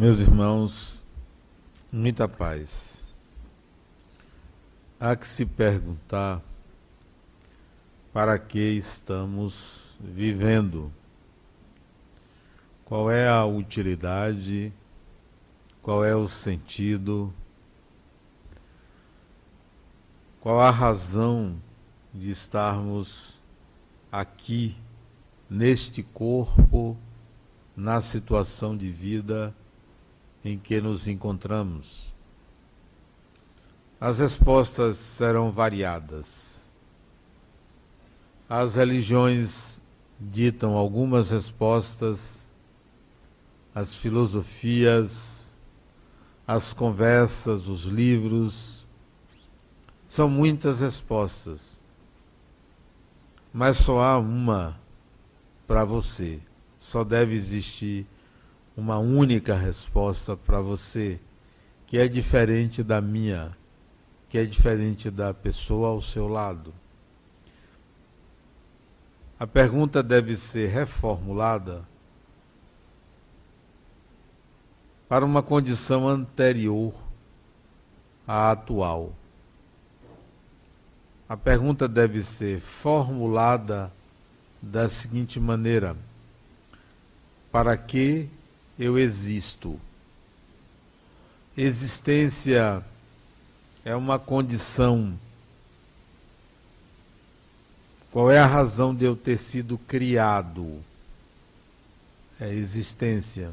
Meus irmãos, muita paz. Há que se perguntar para que estamos vivendo. Qual é a utilidade, qual é o sentido, qual a razão de estarmos aqui, neste corpo, na situação de vida em que nos encontramos. As respostas serão variadas. As religiões ditam algumas respostas, as filosofias, as conversas, os livros, são muitas respostas. Mas só há uma para você. Só deve existir uma única resposta para você, que é diferente da minha, que é diferente da pessoa ao seu lado. A pergunta deve ser reformulada para uma condição anterior à atual. A pergunta deve ser formulada da seguinte maneira: Para que eu existo. Existência é uma condição. Qual é a razão de eu ter sido criado? É existência.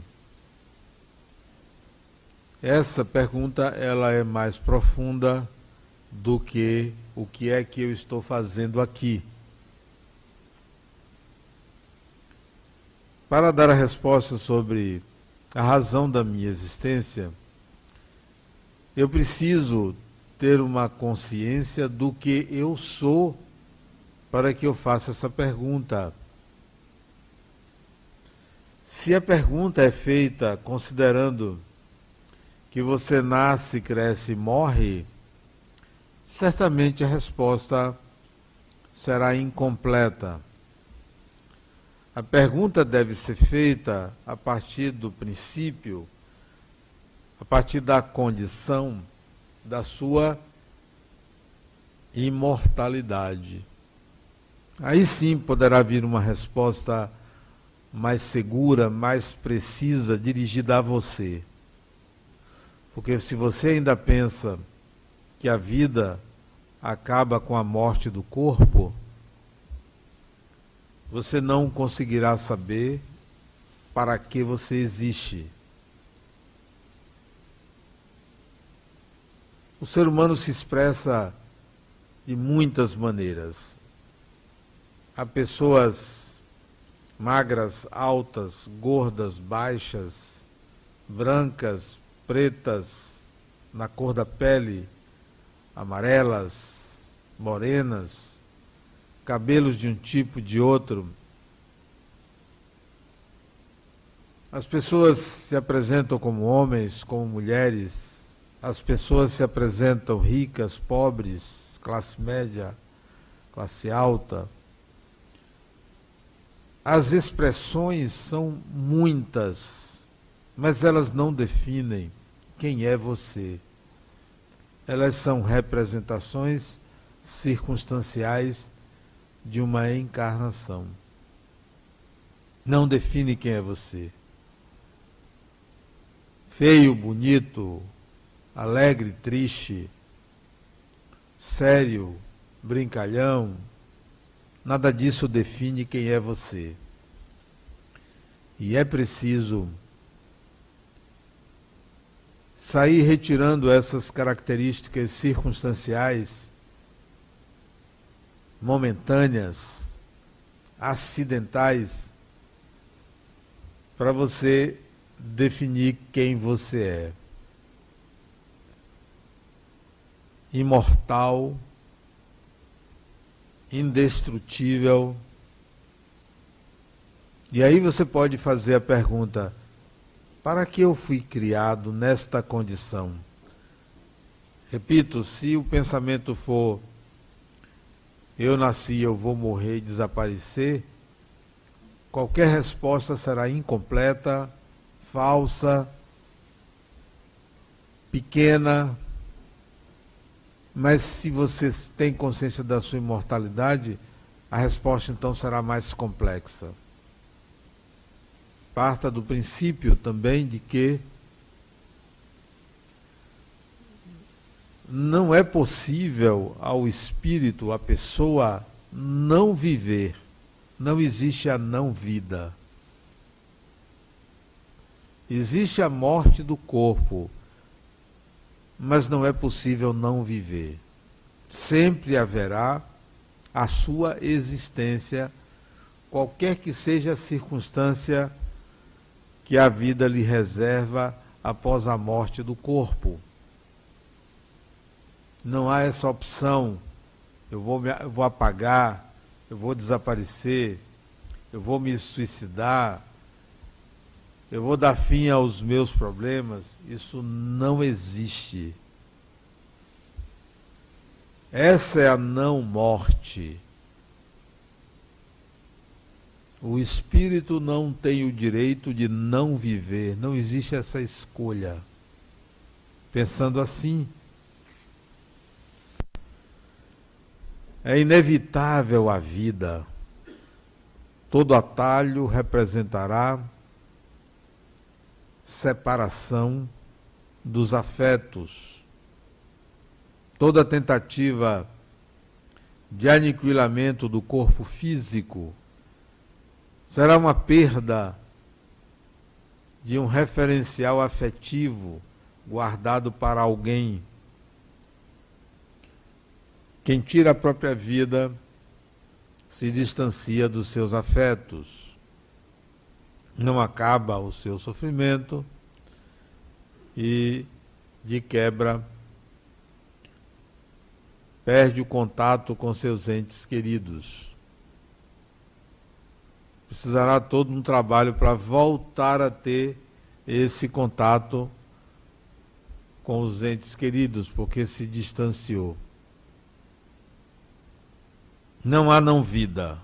Essa pergunta ela é mais profunda do que o que é que eu estou fazendo aqui. Para dar a resposta sobre a razão da minha existência, eu preciso ter uma consciência do que eu sou para que eu faça essa pergunta. Se a pergunta é feita considerando que você nasce, cresce e morre, certamente a resposta será incompleta. A pergunta deve ser feita a partir do princípio, a partir da condição da sua imortalidade. Aí sim poderá vir uma resposta mais segura, mais precisa, dirigida a você. Porque se você ainda pensa que a vida acaba com a morte do corpo, você não conseguirá saber para que você existe. O ser humano se expressa de muitas maneiras. Há pessoas magras, altas, gordas, baixas, brancas, pretas, na cor da pele, amarelas, morenas, cabelos de um tipo, de outro. As pessoas se apresentam como homens, como mulheres, as pessoas se apresentam ricas, pobres, classe média, classe alta. As expressões são muitas, mas elas não definem quem é você. Elas são representações circunstanciais de uma encarnação. Não define quem é você. Feio, bonito, alegre, triste, sério, brincalhão, nada disso define quem é você. E é preciso sair retirando essas características circunstanciais momentâneas, acidentais, para você definir quem você é. Imortal, indestrutível. E aí você pode fazer a pergunta: para que eu fui criado nesta condição? Repito, se o pensamento for eu nasci, eu vou morrer e desaparecer, qualquer resposta será incompleta, falsa, pequena, mas se você tem consciência da sua imortalidade, a resposta então será mais complexa. Parta do princípio também de que não é possível ao espírito, à pessoa, não viver. Não existe a não vida. Existe a morte do corpo, mas não é possível não viver. Sempre haverá a sua existência, qualquer que seja a circunstância que a vida lhe reserva após a morte do corpo. Não há essa opção. Eu vou, me, eu vou apagar, eu vou desaparecer, eu vou me suicidar, eu vou dar fim aos meus problemas. Isso não existe. Essa é a não morte. O espírito não tem o direito de não viver, não existe essa escolha. Pensando assim, É inevitável a vida. Todo atalho representará separação dos afetos. Toda tentativa de aniquilamento do corpo físico será uma perda de um referencial afetivo guardado para alguém quem tira a própria vida se distancia dos seus afetos, não acaba o seu sofrimento e, de quebra, perde o contato com seus entes queridos. Precisará todo um trabalho para voltar a ter esse contato com os entes queridos, porque se distanciou. Não há não vida.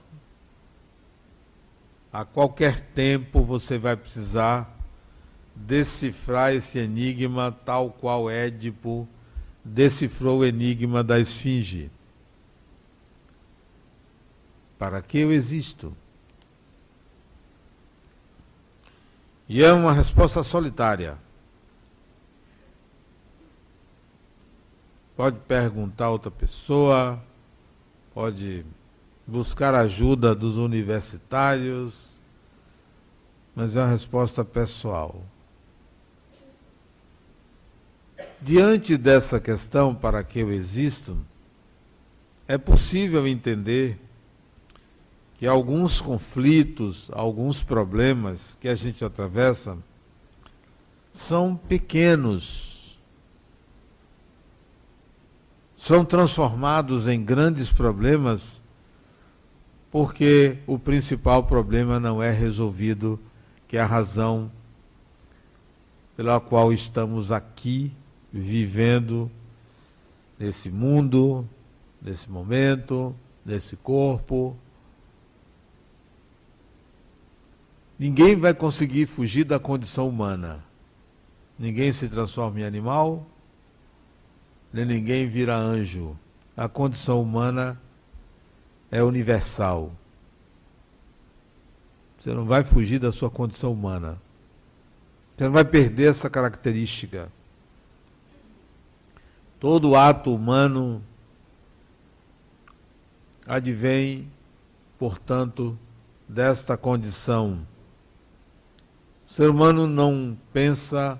A qualquer tempo você vai precisar decifrar esse enigma tal qual Édipo decifrou o enigma da esfinge. Para que eu existo? E é uma resposta solitária. Pode perguntar a outra pessoa, pode buscar ajuda dos universitários, mas é uma resposta pessoal. Diante dessa questão, para que eu existo, é possível entender que alguns conflitos, alguns problemas que a gente atravessa são pequenos são transformados em grandes problemas porque o principal problema não é resolvido, que é a razão pela qual estamos aqui vivendo nesse mundo, nesse momento, nesse corpo. Ninguém vai conseguir fugir da condição humana. Ninguém se transforma em animal, nem ninguém vira anjo. A condição humana é universal. Você não vai fugir da sua condição humana. Você não vai perder essa característica. Todo ato humano advém, portanto, desta condição. O ser humano não pensa,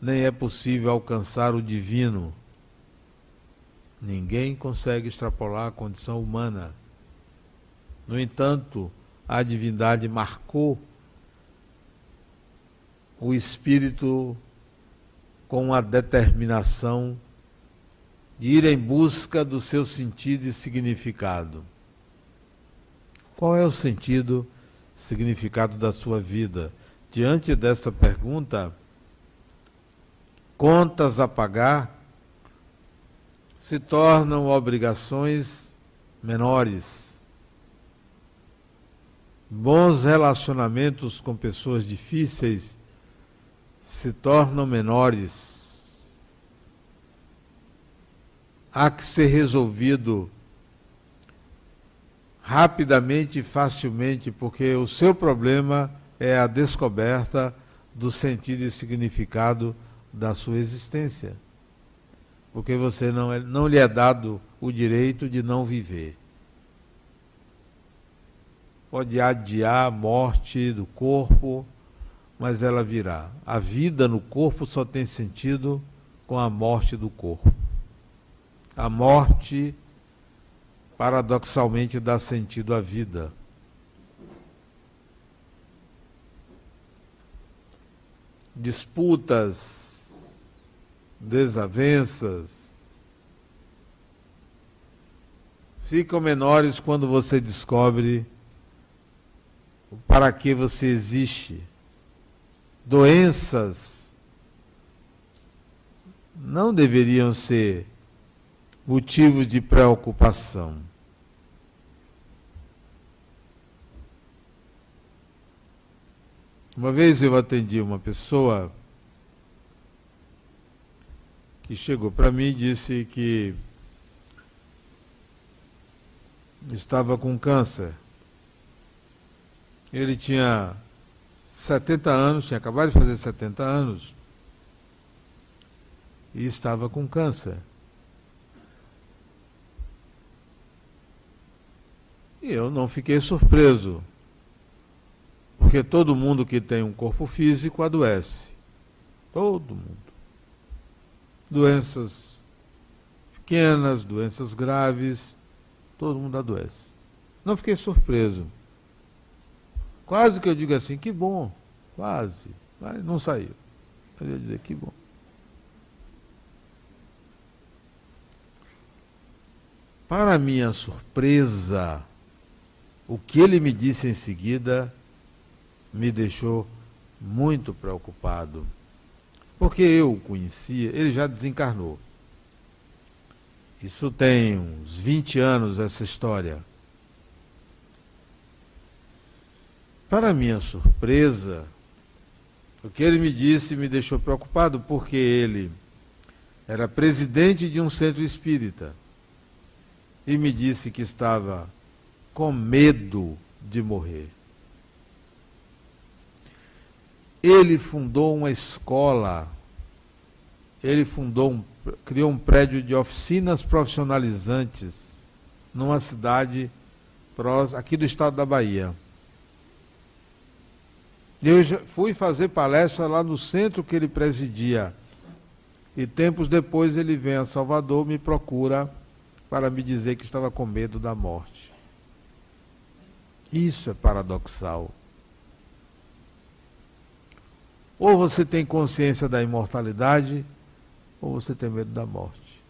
nem é possível alcançar o divino. Ninguém consegue extrapolar a condição humana. No entanto, a divindade marcou o espírito com a determinação de ir em busca do seu sentido e significado. Qual é o sentido, significado da sua vida? Diante desta pergunta, contas a pagar se tornam obrigações menores. Bons relacionamentos com pessoas difíceis se tornam menores. há que ser resolvido rapidamente e facilmente, porque o seu problema é a descoberta do sentido e significado da sua existência. Porque você não, é, não lhe é dado o direito de não viver. Pode adiar a morte do corpo, mas ela virá. A vida no corpo só tem sentido com a morte do corpo. A morte paradoxalmente dá sentido à vida. Disputas, desavenças, ficam menores quando você descobre para que você existe. Doenças não deveriam ser motivos de preocupação. Uma vez eu atendi uma pessoa que chegou para mim e disse que estava com câncer. Ele tinha 70 anos, tinha acabado de fazer 70 anos, e estava com câncer. E eu não fiquei surpreso. Porque todo mundo que tem um corpo físico adoece. Todo mundo. Doenças pequenas, doenças graves, todo mundo adoece. Não fiquei surpreso. Quase que eu digo assim, que bom, quase, mas não saiu. Eu ia dizer que bom. Para minha surpresa, o que ele me disse em seguida me deixou muito preocupado. Porque eu o conhecia, ele já desencarnou. Isso tem uns 20 anos essa história. Para minha surpresa, o que ele me disse me deixou preocupado, porque ele era presidente de um centro espírita e me disse que estava com medo de morrer. Ele fundou uma escola, ele fundou um, criou um prédio de oficinas profissionalizantes numa cidade aqui do estado da Bahia. Eu fui fazer palestra lá no centro que ele presidia. E tempos depois ele vem a Salvador, me procura para me dizer que estava com medo da morte. Isso é paradoxal. Ou você tem consciência da imortalidade, ou você tem medo da morte.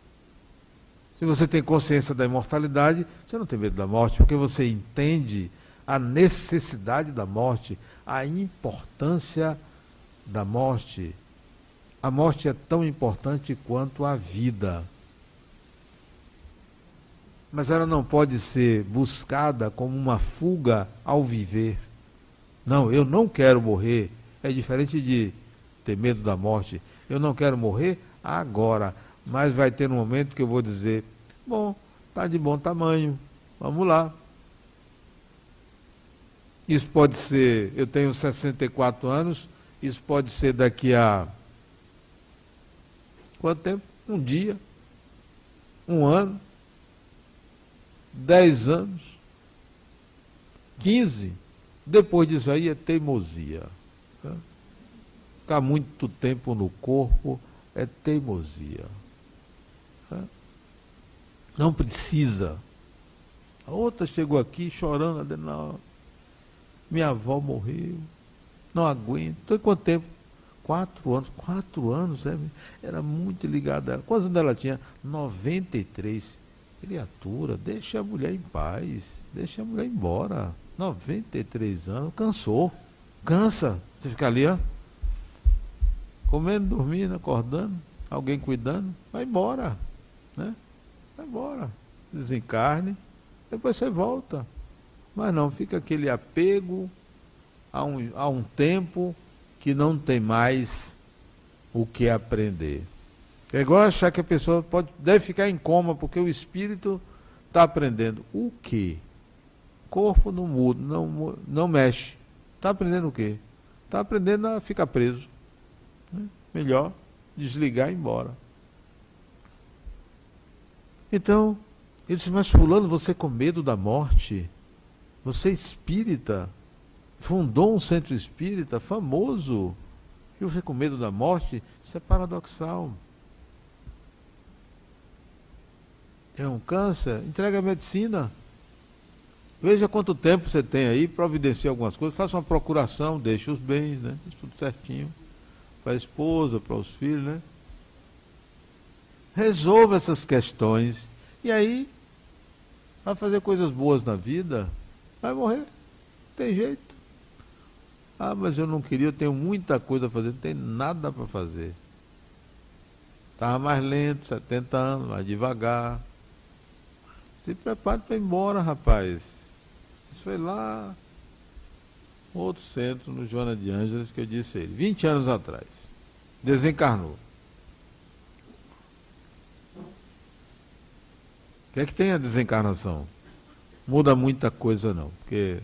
Se você tem consciência da imortalidade, você não tem medo da morte, porque você entende a necessidade da morte, a importância da morte. A morte é tão importante quanto a vida. Mas ela não pode ser buscada como uma fuga ao viver. Não, eu não quero morrer, é diferente de ter medo da morte. Eu não quero morrer agora, mas vai ter um momento que eu vou dizer: bom, está de bom tamanho, vamos lá. Isso pode ser, eu tenho 64 anos, isso pode ser daqui a. Quanto tempo? Um dia, um ano, dez anos, quinze. Depois disso aí é teimosia. Ficar muito tempo no corpo é teimosia. Não precisa. A outra chegou aqui chorando, não, minha avó morreu, não aguento. Então, quanto tempo? Quatro anos. Quatro anos, é, era muito ligada. Quantos anos ela tinha? 93. Criatura, deixa a mulher em paz, deixa a mulher embora. 93 anos, cansou. Cansa. Você fica ali, ó. Comendo, dormindo, acordando, alguém cuidando, vai embora. Né? Vai embora. Desencarne, depois você volta. Mas não, fica aquele apego a um, a um tempo que não tem mais o que aprender. É igual achar que a pessoa pode, deve ficar em coma porque o espírito está aprendendo. O quê? Corpo não muda, não, não mexe. Está aprendendo o quê? Está aprendendo a ficar preso. Melhor desligar e ir embora. Então, ele disse, mas fulano, você com medo da morte? Você é espírita? Fundou um centro espírita famoso? E você com medo da morte? Isso é paradoxal. É um câncer? Entrega a medicina. Veja quanto tempo você tem aí, providencie algumas coisas, faça uma procuração, deixe os bens, né? tudo certinho. Para a esposa, para os filhos, né? Resolva essas questões. E aí, vai fazer coisas boas na vida, vai morrer. Tem jeito. Ah, mas eu não queria, eu tenho muita coisa a fazer, não tem nada para fazer. Estava mais lento, 70 anos, mais devagar. Se prepare para ir embora, rapaz. Isso foi lá, outro centro, no Joana de Ângeles, que eu disse a ele, 20 anos atrás. Desencarnou. O que é que tem a desencarnação? Muda muita coisa não, porque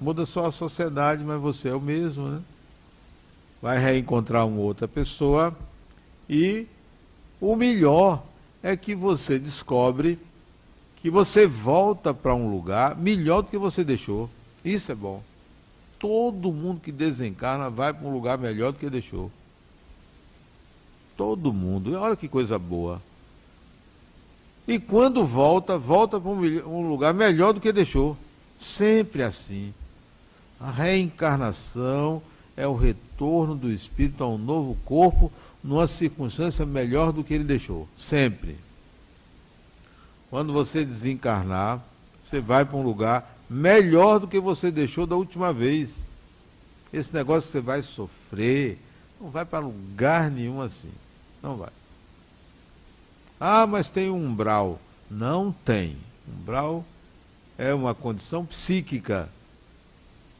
muda só a sociedade, mas você é o mesmo, né? Vai reencontrar uma outra pessoa e o melhor é que você descobre que você volta para um lugar melhor do que você deixou. Isso é bom. Todo mundo que desencarna vai para um lugar melhor do que deixou. Todo mundo. Olha que coisa boa. E quando volta, volta para um lugar melhor do que deixou. Sempre assim. A reencarnação é o retorno do espírito a um novo corpo, numa circunstância melhor do que ele deixou. Sempre. Quando você desencarnar, você vai para um lugar melhor do que você deixou da última vez. Esse negócio que você vai sofrer, não vai para lugar nenhum assim. Não vai. Ah, mas tem um umbral. Não tem. Umbral é uma condição psíquica.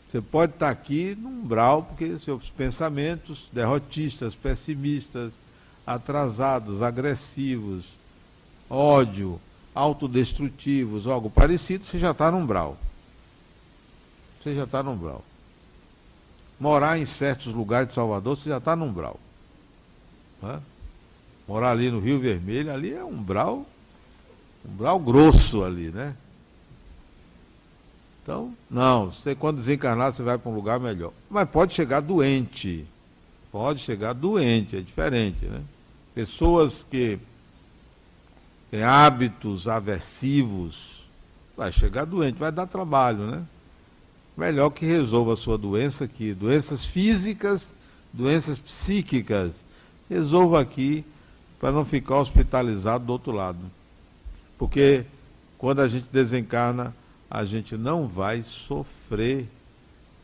Você pode estar aqui no umbral porque seus pensamentos derrotistas, pessimistas, atrasados, agressivos, ódio, autodestrutivos, algo parecido, você já está no umbral. Você já está no umbral. Morar em certos lugares de Salvador, você já está no umbral. Né? Morar ali no Rio Vermelho, ali é um umbral, umbral grosso ali, né? Então, não, você quando desencarnar, você vai para um lugar melhor. Mas pode chegar doente. Pode chegar doente, é diferente, né? Pessoas que têm hábitos aversivos, vai chegar doente, vai dar trabalho, né? Melhor que resolva a sua doença aqui, doenças físicas, doenças psíquicas, resolva aqui para não ficar hospitalizado do outro lado. Porque quando a gente desencarna, a gente não vai sofrer,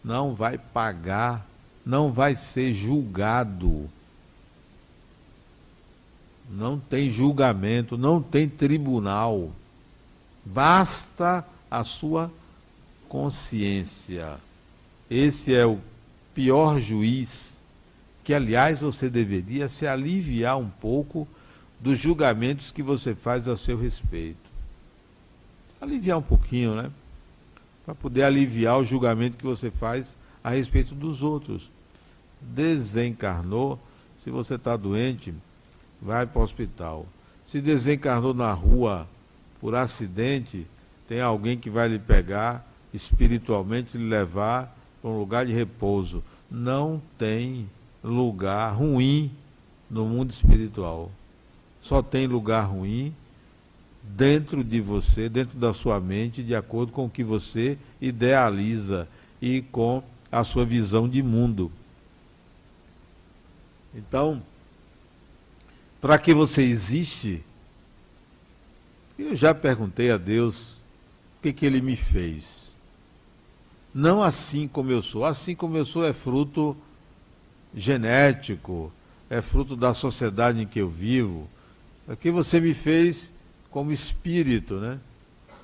não vai pagar, não vai ser julgado. Não tem julgamento, não tem tribunal. Basta a sua consciência. Esse é o pior juiz que, aliás, você deveria se aliviar um pouco dos julgamentos que você faz a seu respeito. Aliviar um pouquinho, né? Para poder aliviar o julgamento que você faz a respeito dos outros. Desencarnou, se você está doente, vai para o hospital. Se desencarnou na rua por acidente, tem alguém que vai lhe pegar espiritualmente, lhe levar para um lugar de repouso. Não tem lugar ruim no mundo espiritual. Só tem lugar ruim dentro de você, dentro da sua mente, de acordo com o que você idealiza e com a sua visão de mundo. Então, para que você existe, eu já perguntei a Deus o que, que ele me fez. Não assim como eu sou. Assim como eu sou é fruto genético, é fruto da sociedade em que eu vivo. Aqui você me fez como espírito, né?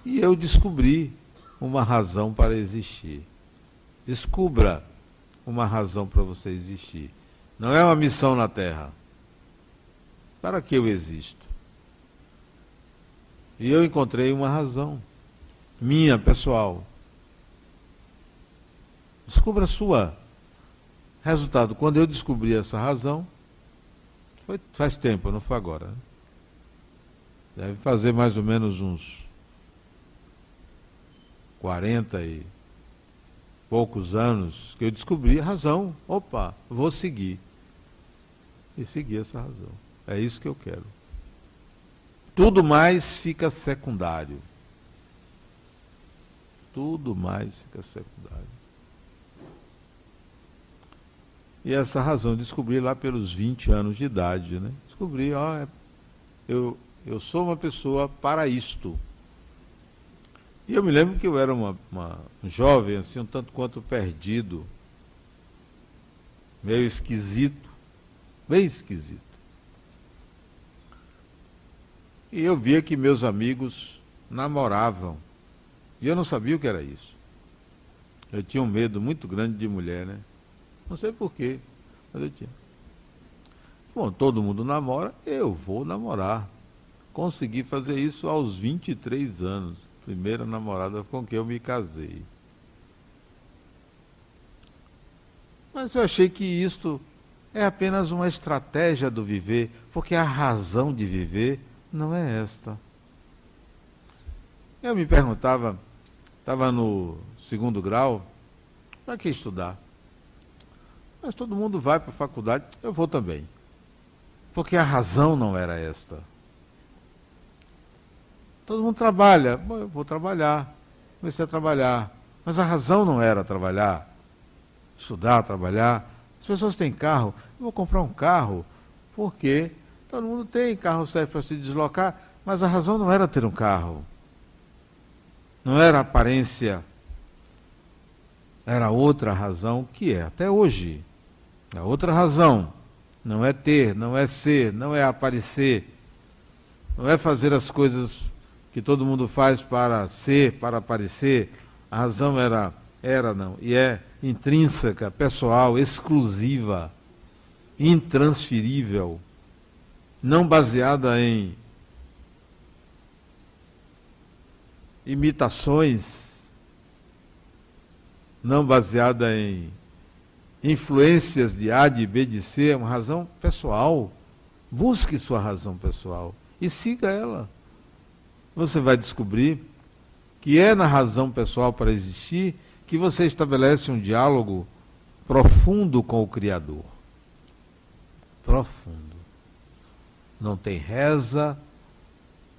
E eu descobri uma razão para existir. Descubra uma razão para você existir. Não é uma missão na Terra. Para que eu existo? E eu encontrei uma razão, minha, pessoal. Descubra a sua. Resultado, quando eu descobri essa razão, foi, faz tempo, não foi agora. Né? Deve fazer mais ou menos uns 40 e poucos anos que eu descobri a razão. Opa, vou seguir. E seguir essa razão. É isso que eu quero. Tudo mais fica secundário. Tudo mais fica secundário. E essa razão descobri lá pelos 20 anos de idade, né? Descobri, ó, é, eu, eu sou uma pessoa para isto. E eu me lembro que eu era uma, uma, um jovem, assim, um tanto quanto perdido, meio esquisito, bem esquisito. E eu via que meus amigos namoravam. E eu não sabia o que era isso. Eu tinha um medo muito grande de mulher, né? Não sei porquê, mas eu tinha. Bom, todo mundo namora, eu vou namorar. Consegui fazer isso aos 23 anos. Primeira namorada com quem eu me casei. Mas eu achei que isto é apenas uma estratégia do viver, porque a razão de viver não é esta. Eu me perguntava, estava no segundo grau, para que estudar? Mas todo mundo vai para a faculdade, eu vou também. Porque a razão não era esta. Todo mundo trabalha, bom, eu vou trabalhar, comecei a trabalhar. Mas a razão não era trabalhar, estudar, trabalhar. As pessoas têm carro, eu vou comprar um carro, porque Todo mundo tem, carro serve para se deslocar, mas a razão não era ter um carro. Não era aparência. Era outra razão que é até hoje. A outra razão não é ter, não é ser, não é aparecer. Não é fazer as coisas que todo mundo faz para ser, para aparecer. A razão era, era não, e é intrínseca, pessoal, exclusiva, intransferível não baseada em imitações, não baseada em influências de A, de B, de C, é uma razão pessoal. Busque sua razão pessoal e siga ela. Você vai descobrir que é na razão pessoal para existir que você estabelece um diálogo profundo com o Criador. Profundo não tem reza,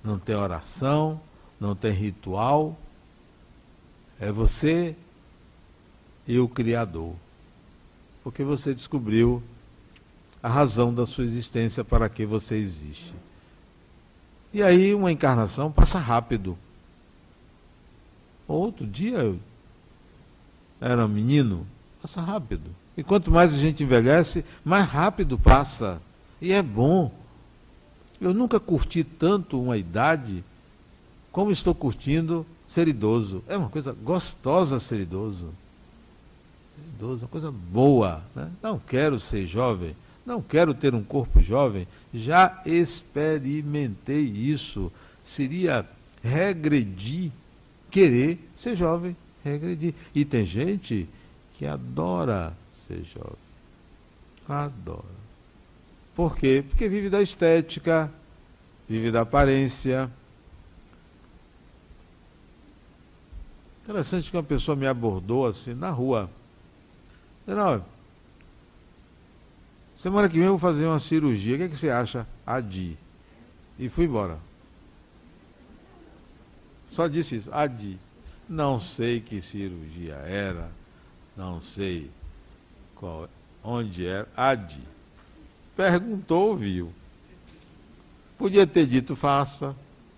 não tem oração, não tem ritual. É você e o Criador. Porque você descobriu a razão da sua existência para que você existe. E aí uma encarnação passa rápido. Outro dia eu era um menino, passa rápido. E quanto mais a gente envelhece, mais rápido passa. E é bom. Eu nunca curti tanto uma idade como estou curtindo ser idoso. É uma coisa gostosa ser idoso. Idoso uma coisa boa. Né? Não quero ser jovem, não quero ter um corpo jovem. Já experimentei isso. Seria regredir, querer ser jovem, regredir. E tem gente que adora ser jovem. Adora. Por quê? Porque vive da estética, vive da aparência. Interessante que uma pessoa me abordou assim na rua. Não, semana que vem eu vou fazer uma cirurgia. O que, é que você acha? Adi. E fui embora. Só disse isso. Adi. Não sei que cirurgia era. Não sei qual, onde era. Adi. Perguntou, viu. Podia ter dito faça,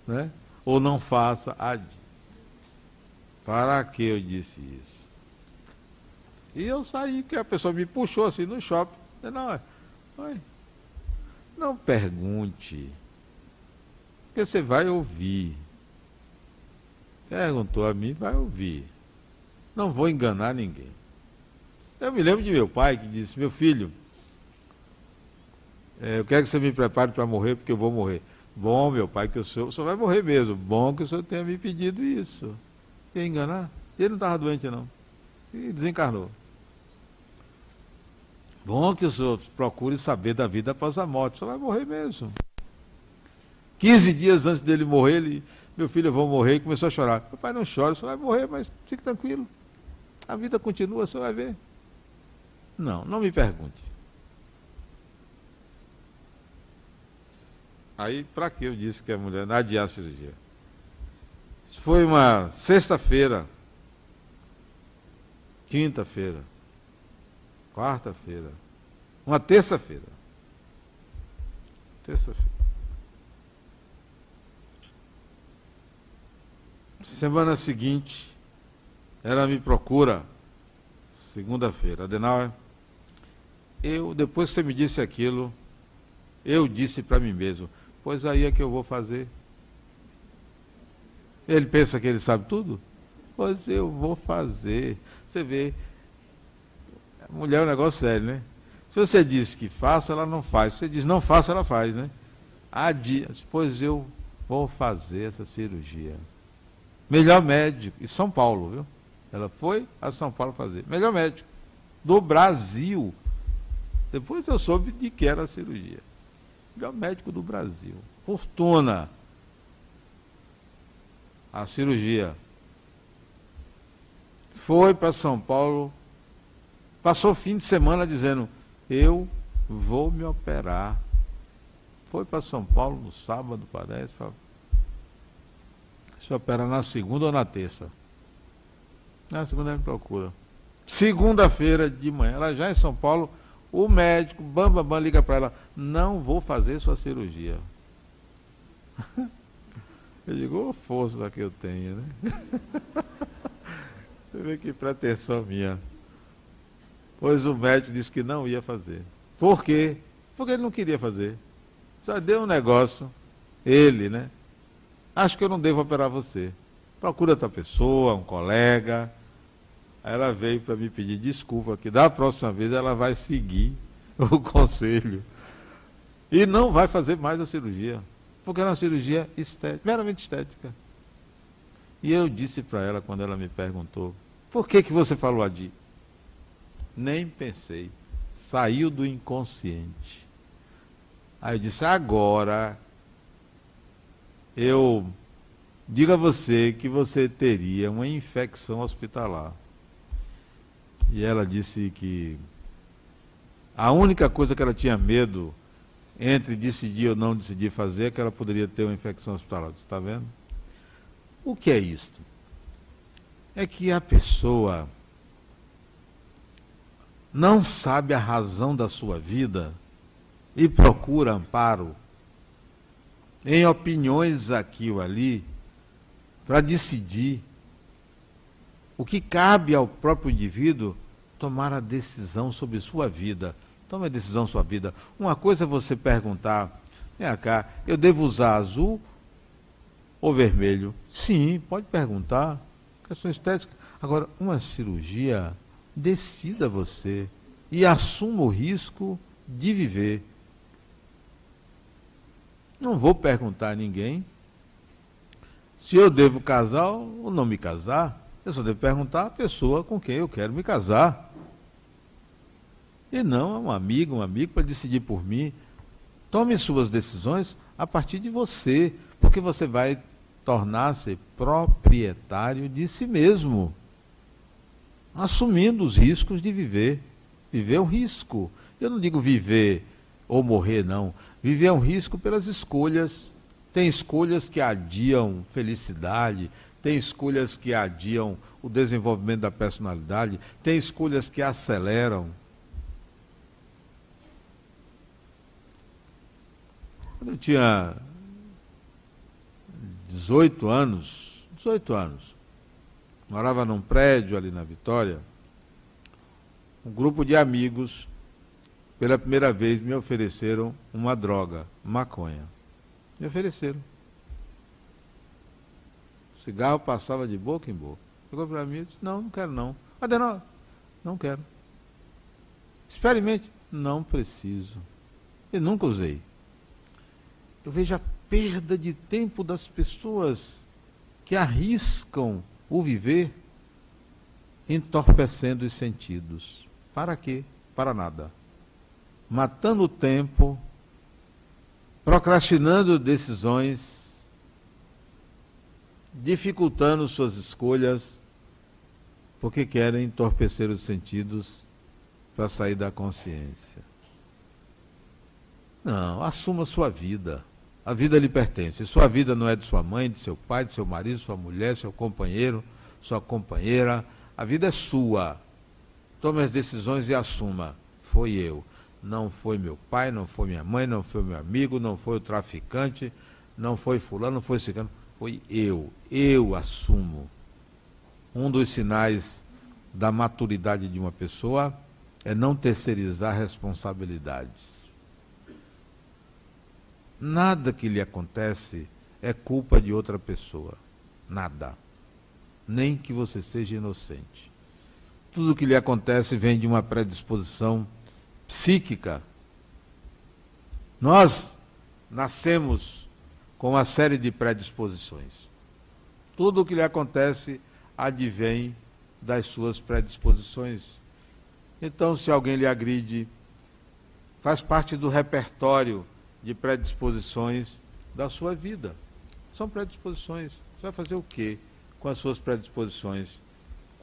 né? ou não faça. Ade. Para que eu disse isso? E eu saí, porque a pessoa me puxou assim no shopping. Não, não, não pergunte, porque você vai ouvir. Perguntou a mim, vai ouvir. Não vou enganar ninguém. Eu me lembro de meu pai que disse: Meu filho, É, eu quero que você me prepare para morrer, porque eu vou morrer. Bom, meu pai, que o senhor, o senhor vai morrer mesmo. Bom que o senhor tenha me pedido isso. Ia enganar? Ele não estava doente, não. E desencarnou. Bom que o senhor procure saber da vida após a morte. Senhor vai morrer mesmo. 15 dias antes dele morrer, ele, meu filho, eu vou morrer, e começou a chorar. Meu pai não chora, senhor vai morrer, mas fique tranquilo. A vida continua, senhor vai ver. Não, não me pergunte. Aí, para que eu disse que a mulher não adiar a cirurgia? Foi uma sexta-feira, quinta-feira, quarta-feira, uma terça-feira. Terça-feira. Semana seguinte, ela me procura, segunda-feira. Adenauer, eu, depois que você me disse aquilo, eu disse para mim mesmo, pois aí é que eu vou fazer. Ele pensa que ele sabe tudo? Pois eu vou fazer. Você vê, mulher é um negócio sério, né? Se você diz que faça, ela não faz. Se você diz não faça, ela faz, né? Há dias, pois eu vou fazer essa cirurgia. Melhor médico, em São Paulo, viu? Ela foi a São Paulo fazer. Melhor médico do Brasil. Depois eu soube de que era a cirurgia. Melhor médico do Brasil. Fortuna. A cirurgia. Foi para São Paulo. Passou o fim de semana dizendo: Eu vou me operar. Foi para São Paulo no sábado, parece. Se opera na segunda ou na terça? Na segunda ele procura. Segunda-feira de manhã, ela já em São Paulo, o médico, bam, bam, bam liga para ela, não vou fazer sua cirurgia. Eu digo, oh, força que eu tenho, né? Você vê que pretensão minha. Pois o médico disse que não ia fazer. Por quê? Porque ele não queria fazer. Só deu um negócio, ele, né? Acho que eu não devo operar você. Procura outra pessoa, um colega. Aí ela veio para me pedir desculpa, que da próxima vez ela vai seguir o conselho. E não vai fazer mais a cirurgia. Porque era uma cirurgia estética, meramente estética. E eu disse para ela, quando ela me perguntou, por que, que você falou Adi? Nem pensei. Saiu do inconsciente. Aí eu disse, agora eu digo a você que você teria uma infecção hospitalar. E ela disse que a única coisa que ela tinha medo entre decidir ou não decidir fazer é que ela poderia ter uma infecção hospitalar. Está vendo? O que é isto? É que a pessoa não sabe a razão da sua vida e procura amparo em opiniões aqui ou ali, para decidir o que cabe ao próprio indivíduo tomar a decisão sobre sua vida. Tome a decisão sua vida. Uma coisa é você perguntar, vem cá, eu devo usar azul ou vermelho? Sim, pode perguntar. Questão estética. Agora, uma cirurgia, decida você e assuma o risco de viver. Não vou perguntar a ninguém se eu devo casar ou não me casar. Eu só devo perguntar à pessoa com quem eu quero me casar. E não a um amigo, um amigo para decidir por mim. Tome suas decisões a partir de você, porque você vai tornar-se proprietário de si mesmo, assumindo os riscos de viver. Viver é um risco. Eu não digo viver ou morrer, não. Viver é um risco pelas escolhas. Tem escolhas que adiam felicidade, tem escolhas que adiam o desenvolvimento da personalidade, tem escolhas que aceleram. Quando eu tinha 18 anos, 18 anos, morava num prédio ali na Vitória, um grupo de amigos pela primeira vez me ofereceram uma droga, maconha. Me ofereceram. O cigarro passava de boca em boca. Chegou para mim e disse, não, não quero não. Adenal, não quero. Experimente. Não preciso. e nunca usei. Eu vejo a perda de tempo das pessoas que arriscam o viver entorpecendo os sentidos. Para quê? Para nada. Matando o tempo, procrastinando decisões, dificultando suas escolhas, porque querem entorpecer os sentidos para sair da consciência. Não, assuma sua vida. A vida lhe pertence. Sua vida não é de sua mãe, de seu pai, de seu marido, sua mulher, seu companheiro, sua companheira. A vida é sua. Tome as decisões e assuma. Foi eu. Não foi meu pai, não foi minha mãe, não foi meu amigo, não foi o traficante, não foi fulano, não foi cigano. Foi eu. Eu assumo. Um dos sinais da maturidade de uma pessoa é não terceirizar responsabilidades. Nada que lhe acontece é culpa de outra pessoa. Nada. Nem que você seja inocente. Tudo que lhe acontece vem de uma predisposição psíquica. Nós nascemos com uma série de predisposições. Tudo o que lhe acontece advém das suas predisposições. Então, se alguém lhe agride, faz parte do repertório de predisposições da sua vida. São predisposições. Você vai fazer o quê com as suas predisposições?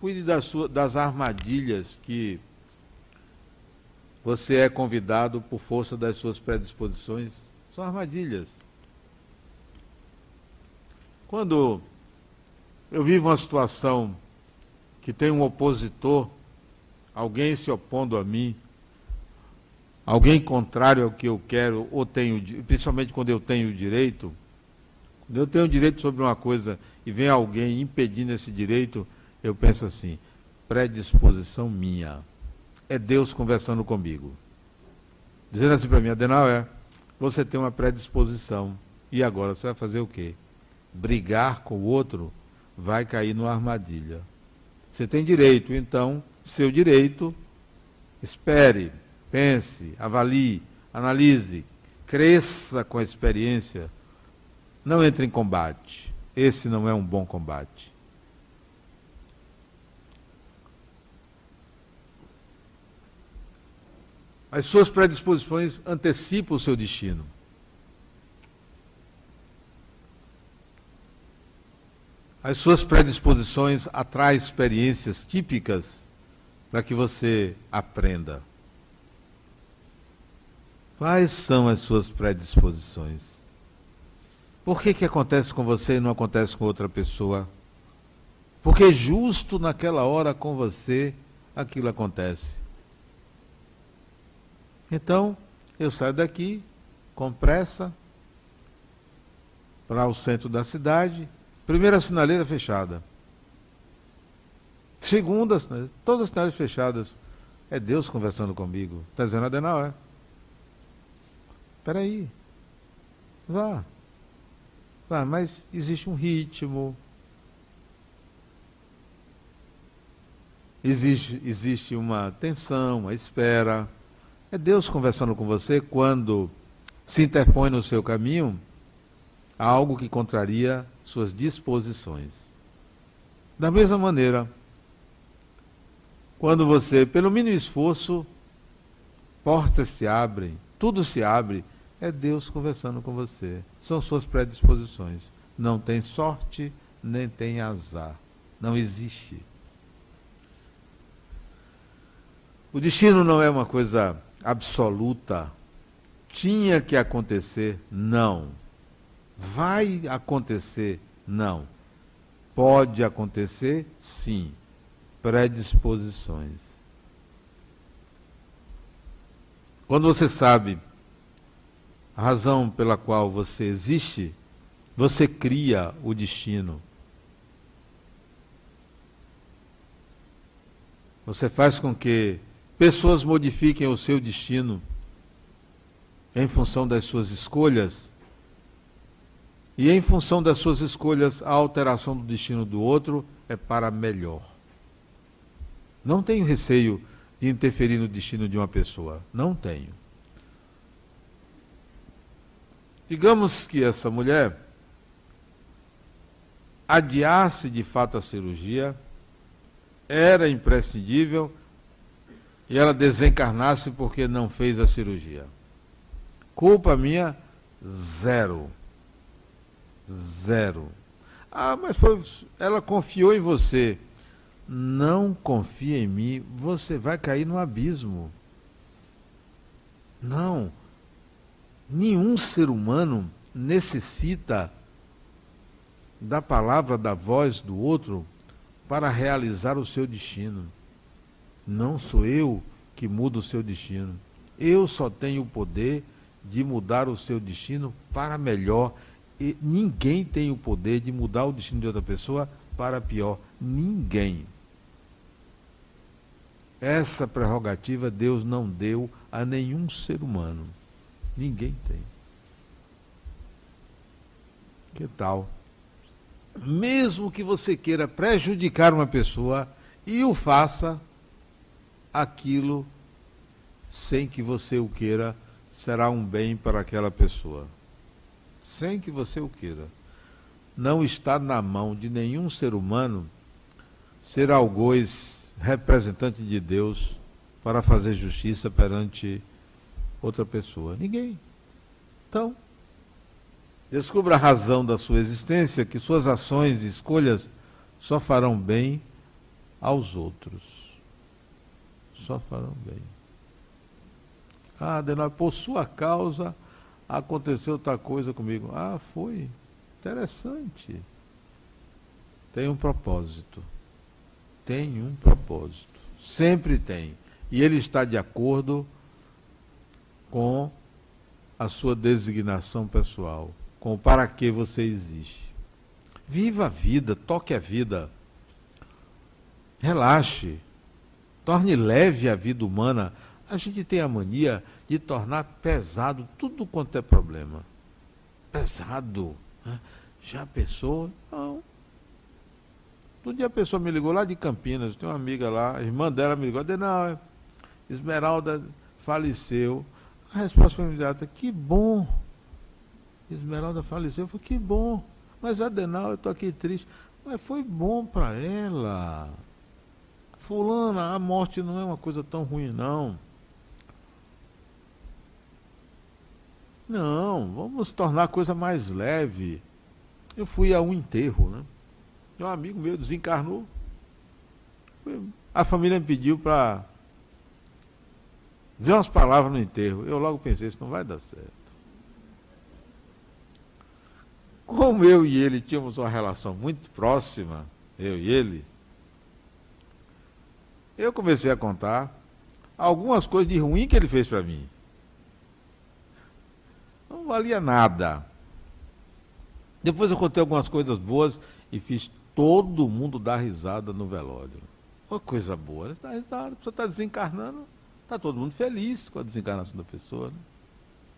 Cuide das, suas, das armadilhas que você é convidado por força das suas predisposições. São armadilhas. Quando eu vivo uma situação que tem um opositor, alguém se opondo a mim, alguém contrário ao que eu quero, ou tenho, principalmente quando eu tenho direito, quando eu tenho direito sobre uma coisa e vem alguém impedindo esse direito, eu penso assim, predisposição minha. É Deus conversando comigo. Dizendo assim para mim, Adenal, é, você tem uma predisposição. E agora você vai fazer o quê? Brigar com o outro vai cair numa armadilha. Você tem direito, então, seu direito, espere, pense, avalie, analise, cresça com a experiência. Não entre em combate. Esse não é um bom combate. As suas predisposições antecipam o seu destino. As suas predisposições atraem experiências típicas para que você aprenda. Quais são as suas predisposições? Por que, que acontece com você e não acontece com outra pessoa? Porque justo naquela hora com você aquilo acontece. Então, eu saio daqui com pressa para o centro da cidade. Primeira sinaleira fechada. Segunda, todas as sinaleras fechadas. É Deus conversando comigo. Está dizendo Adenal, é? Espera aí. Vá. Vá, mas existe um ritmo. Existe, existe uma tensão, uma espera. É Deus conversando com você quando se interpõe no seu caminho algo que contraria suas disposições. Da mesma maneira, quando você, pelo mínimo esforço, portas se abrem, tudo se abre, é Deus conversando com você. São suas predisposições. Não tem sorte, nem tem azar. Não existe. O destino não é uma coisa absoluta. Tinha que acontecer? Não. Vai acontecer? Não. Pode acontecer? Sim. Predisposições. Quando você sabe a razão pela qual você existe, você cria o destino. Você faz com que pessoas modifiquem o seu destino em função das suas escolhas. E em função das suas escolhas, a alteração do destino do outro é para melhor. Não tenho receio de interferir no destino de uma pessoa. Não tenho. Digamos que essa mulher adiasse de fato a cirurgia, era imprescindível, e ela desencarnasse porque não fez a cirurgia. Culpa minha, zero. Zero. Ah, mas foi, ela confiou em você. Não confia em mim, você vai cair no abismo. Não. Nenhum ser humano necessita da palavra, da voz do outro para realizar o seu destino. Não sou eu que mudo o seu destino. Eu só tenho o poder de mudar o seu destino para melhor. E ninguém tem o poder de mudar o destino de outra pessoa para pior. Ninguém. Essa prerrogativa Deus não deu a nenhum ser humano. Ninguém tem. Que tal? Mesmo que você queira prejudicar uma pessoa e o faça, aquilo, sem que você o queira, será um bem para aquela pessoa. Sem que você o queira. Não está na mão de nenhum ser humano ser algoz representante de Deus para fazer justiça perante outra pessoa? Ninguém. Então, descubra a razão da sua existência, que suas ações e escolhas só farão bem aos outros. Só farão bem. Ah, Adenal, por sua causa aconteceu outra coisa comigo. Ah, foi. Interessante. Tem um propósito tem um propósito. Sempre tem. E ele está de acordo com a sua designação pessoal, com para que você existe. Viva a vida, toque a vida. Relaxe. Torne leve a vida humana. A gente tem a mania de tornar pesado tudo quanto é problema. Pesado. Né? Já pensou? Não. Outro dia a pessoa me ligou lá de Campinas, tem uma amiga lá, a irmã dela me ligou, não, Esmeralda faleceu. A resposta foi imediata, que bom. Esmeralda faleceu, eu falei, que bom. Mas Adenal, eu estou aqui triste. Mas foi bom para ela. Fulana, a morte não é uma coisa tão ruim, não. Não, vamos tornar a coisa mais leve. Eu fui a um enterro, né? um amigo meu desencarnou. A família me pediu para dizer umas palavras no enterro. Eu logo pensei, isso não vai dar certo. Como eu e ele tínhamos uma relação muito próxima, eu e ele, eu comecei a contar algumas coisas de ruim que ele fez para mim. Não valia nada. Depois eu contei algumas coisas boas e fiz todo mundo dá risada no velório. Uma coisa boa, né? dá risada, a pessoa está desencarnando, está todo mundo feliz com a desencarnação da pessoa. Né?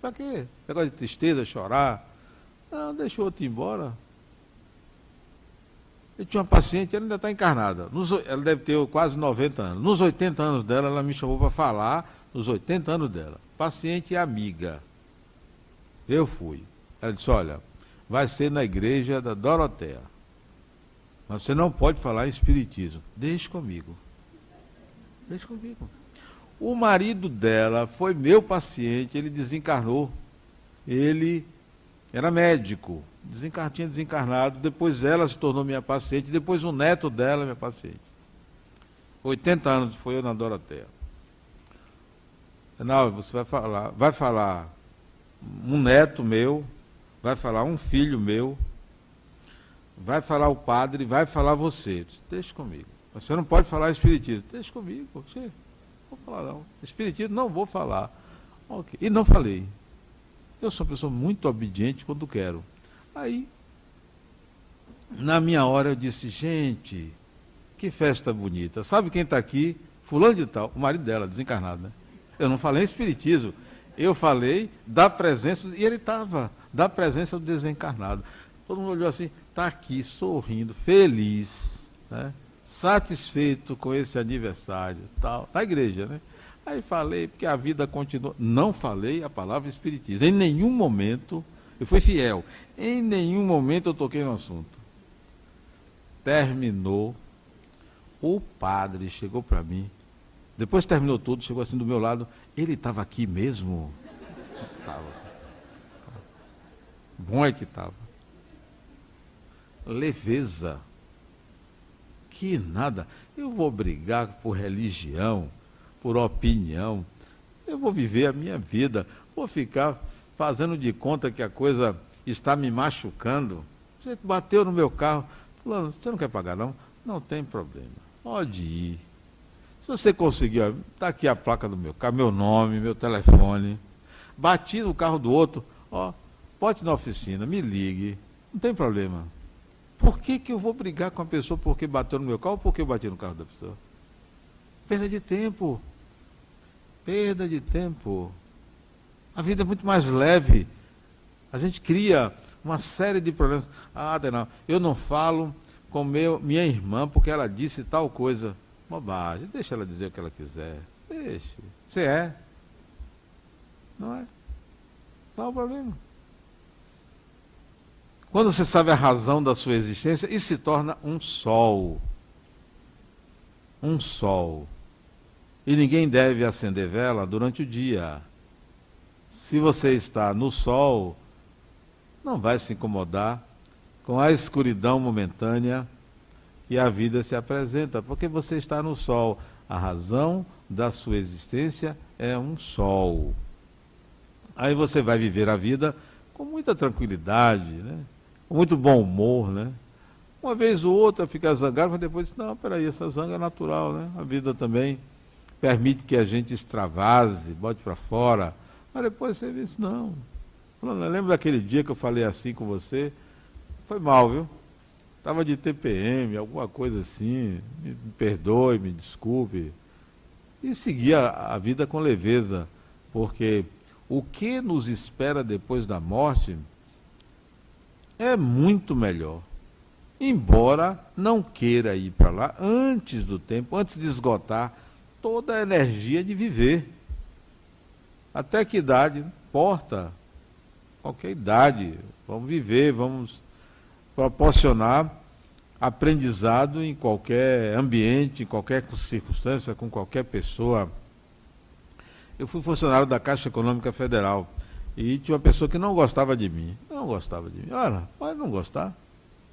Para quê? Negócio de tristeza, chorar. Não, deixou outro ir embora. Eu tinha uma paciente, ela ainda está encarnada. Nos, ela deve ter quase 90 anos. Nos 80 anos dela, ela me chamou para falar, nos 80 anos dela. Paciente e amiga. Eu fui. Ela disse, olha, vai ser na igreja da Doroteia. Mas você não pode falar em espiritismo. Deixe comigo. Deixe comigo. O marido dela foi meu paciente, ele desencarnou. Ele era médico, desencar, tinha desencarnado. Depois ela se tornou minha paciente, depois o neto dela minha paciente. 80 anos foi eu na Doroteia. Não, você vai falar, vai falar um neto meu, vai falar um filho meu, Vai falar o padre, vai falar você. Deixa comigo. Você não pode falar espiritismo. Deixa comigo. Você, vou falar não. Espiritismo não vou falar. Okay. E não falei. Eu sou uma pessoa muito obediente quando quero. Aí, na minha hora, eu disse, gente, que festa bonita. Sabe quem está aqui? Fulano de tal, o marido dela, desencarnado, né? Eu não falei em espiritismo. Eu falei da presença, e ele estava, da presença do desencarnado. Todo mundo olhou assim, está aqui sorrindo, feliz, né? Satisfeito com esse aniversário, tal, na igreja, né? Aí falei, porque a vida continua. Não falei a palavra espiritismo. Em nenhum momento Eu fui fiel. Em nenhum momento eu toquei no assunto. Terminou. O padre chegou para mim. Depois terminou tudo, chegou assim do meu lado. Ele estava aqui mesmo? Estava. Bom é que estava. Leveza. Que nada. Eu vou brigar por religião, por opinião. Eu vou viver a minha vida. Vou ficar fazendo de conta que a coisa está me machucando. Gente bateu no meu carro. Fulano, você não quer pagar não? Não tem problema. Pode ir. Se você conseguir, está aqui a placa do meu carro, meu nome, meu telefone. Bati no carro do outro, ó, pode ir na oficina, me ligue. Não tem problema. Por que, que eu vou brigar com a pessoa porque bateu no meu carro ou porque eu bati no carro da pessoa? Perda de tempo. Perda de tempo. A vida é muito mais leve. A gente cria uma série de problemas. Ah, não, eu não falo com meu, minha irmã porque ela disse tal coisa. Bobagem. Deixa ela dizer o que ela quiser. Deixe. Você é. Não é? Qual o problema? Quando você sabe a razão da sua existência, isso se torna um sol. Um sol. E ninguém deve acender vela durante o dia. Se você está no sol, não vai se incomodar com a escuridão momentânea que a vida se apresenta, porque você está no sol. A razão da sua existência é um sol. Aí você vai viver a vida com muita tranquilidade, né? Muito bom humor. Né? Uma vez ou outra fica zangado, mas depois diz, não, peraí, essa zanga é natural, né? A vida também permite que a gente extravase, bote para fora. Mas depois você diz, não. Lembra daquele dia que eu falei assim com você? Foi mal, viu? Estava de TPM, alguma coisa assim. Me, perdoe, me desculpe. E seguia a vida com leveza, porque o que nos espera depois da morte é muito melhor. Embora não queira ir para lá antes do tempo, antes de esgotar toda a energia de viver. Até que idade? Importa. Qualquer idade. Vamos viver, vamos proporcionar aprendizado em qualquer ambiente, em qualquer circunstância, com qualquer pessoa. Eu fui funcionário da Caixa Econômica Federal e tinha uma pessoa que não gostava de mim. Não gostava de mim. Ora, pode não gostar.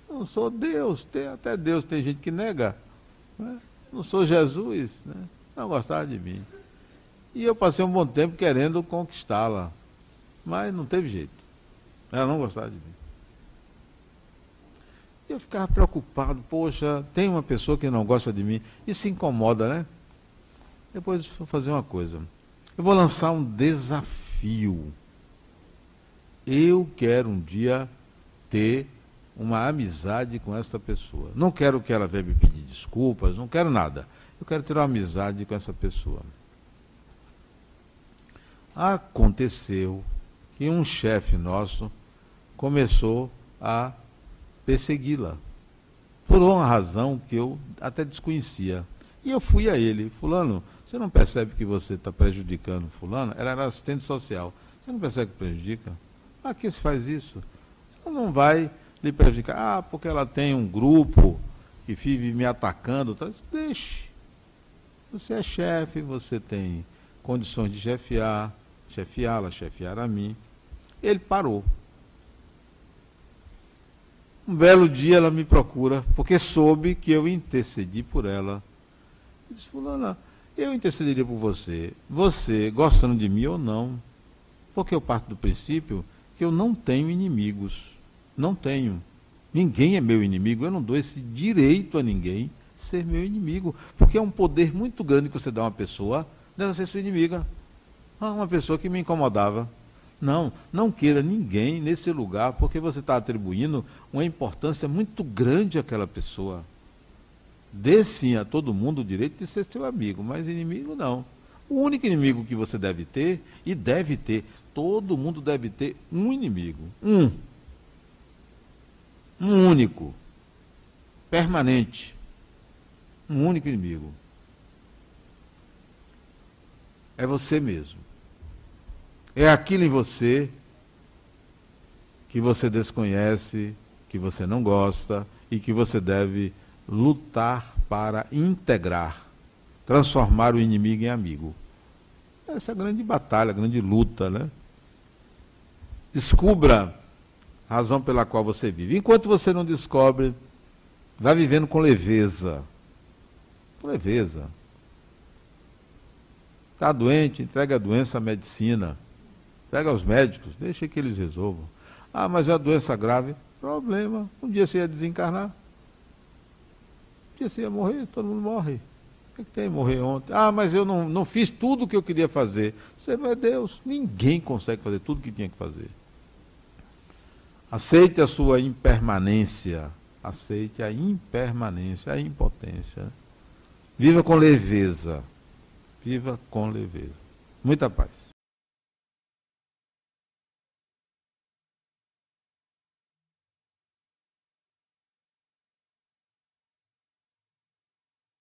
Eu não sou Deus, tem, até Deus tem gente que nega. Né? Não sou Jesus, né? não gostava de mim. E eu passei um bom tempo querendo conquistá-la, mas não teve jeito. Ela não gostava de mim. Eu ficava preocupado, poxa, tem uma pessoa que não gosta de mim e se incomoda, né? Depois vou fazer uma coisa. Eu vou lançar um desafio. Eu quero um dia ter uma amizade com essa pessoa. Não quero que ela venha me pedir desculpas, não quero nada. Eu quero ter uma amizade com essa pessoa. Aconteceu que um chefe nosso começou a persegui-la. Por uma razão que eu até desconhecia. E eu fui a ele, fulano, você não percebe que você está prejudicando fulano? Ela era assistente social. Você não percebe que prejudica? Ah, que se faz isso? Você não vai lhe prejudicar. Ah, porque ela tem um grupo que vive me atacando. Tá? Deixe. Você é chefe, você tem condições de chefiar, chefiá-la, chefiar a mim. Ele parou. Um belo dia ela me procura, porque soube que eu intercedi por ela. Eu disse, fulana, eu intercederia por você, você gostando de mim ou não. Porque eu parto do princípio que eu não tenho inimigos. Não tenho. Ninguém é meu inimigo, eu não dou esse direito a ninguém ser meu inimigo. Porque é um poder muito grande que você dá a uma pessoa dela ser sua inimiga. Ah, uma pessoa que me incomodava. Não, não queira ninguém nesse lugar, porque você está atribuindo uma importância muito grande àquela pessoa. Dê sim a todo mundo o direito de ser seu amigo, mas inimigo não. O único inimigo que você deve ter, e deve ter, todo mundo deve ter um inimigo. Um. Um único. Permanente. Um único inimigo. É você mesmo é aquilo em você que você desconhece, que você não gosta e que você deve lutar para integrar, transformar o inimigo em amigo. Essa é a grande batalha, a grande luta, né? Descubra a razão pela qual você vive. Enquanto você não descobre, vai vivendo com leveza. Com leveza. Está doente, entrega a doença à medicina. Pega os médicos, deixa que eles resolvam. Ah, mas é a doença grave. Problema. Um dia você ia desencarnar. Um dia você ia morrer, todo mundo morre. Que, que tem morrer ontem? Ah, mas eu não, não fiz tudo o que eu queria fazer. Você não é Deus. Ninguém consegue fazer tudo o que tinha que fazer. Aceite a sua impermanência. Aceite a impermanência, a impotência. Viva com leveza. Viva com leveza. Muita paz.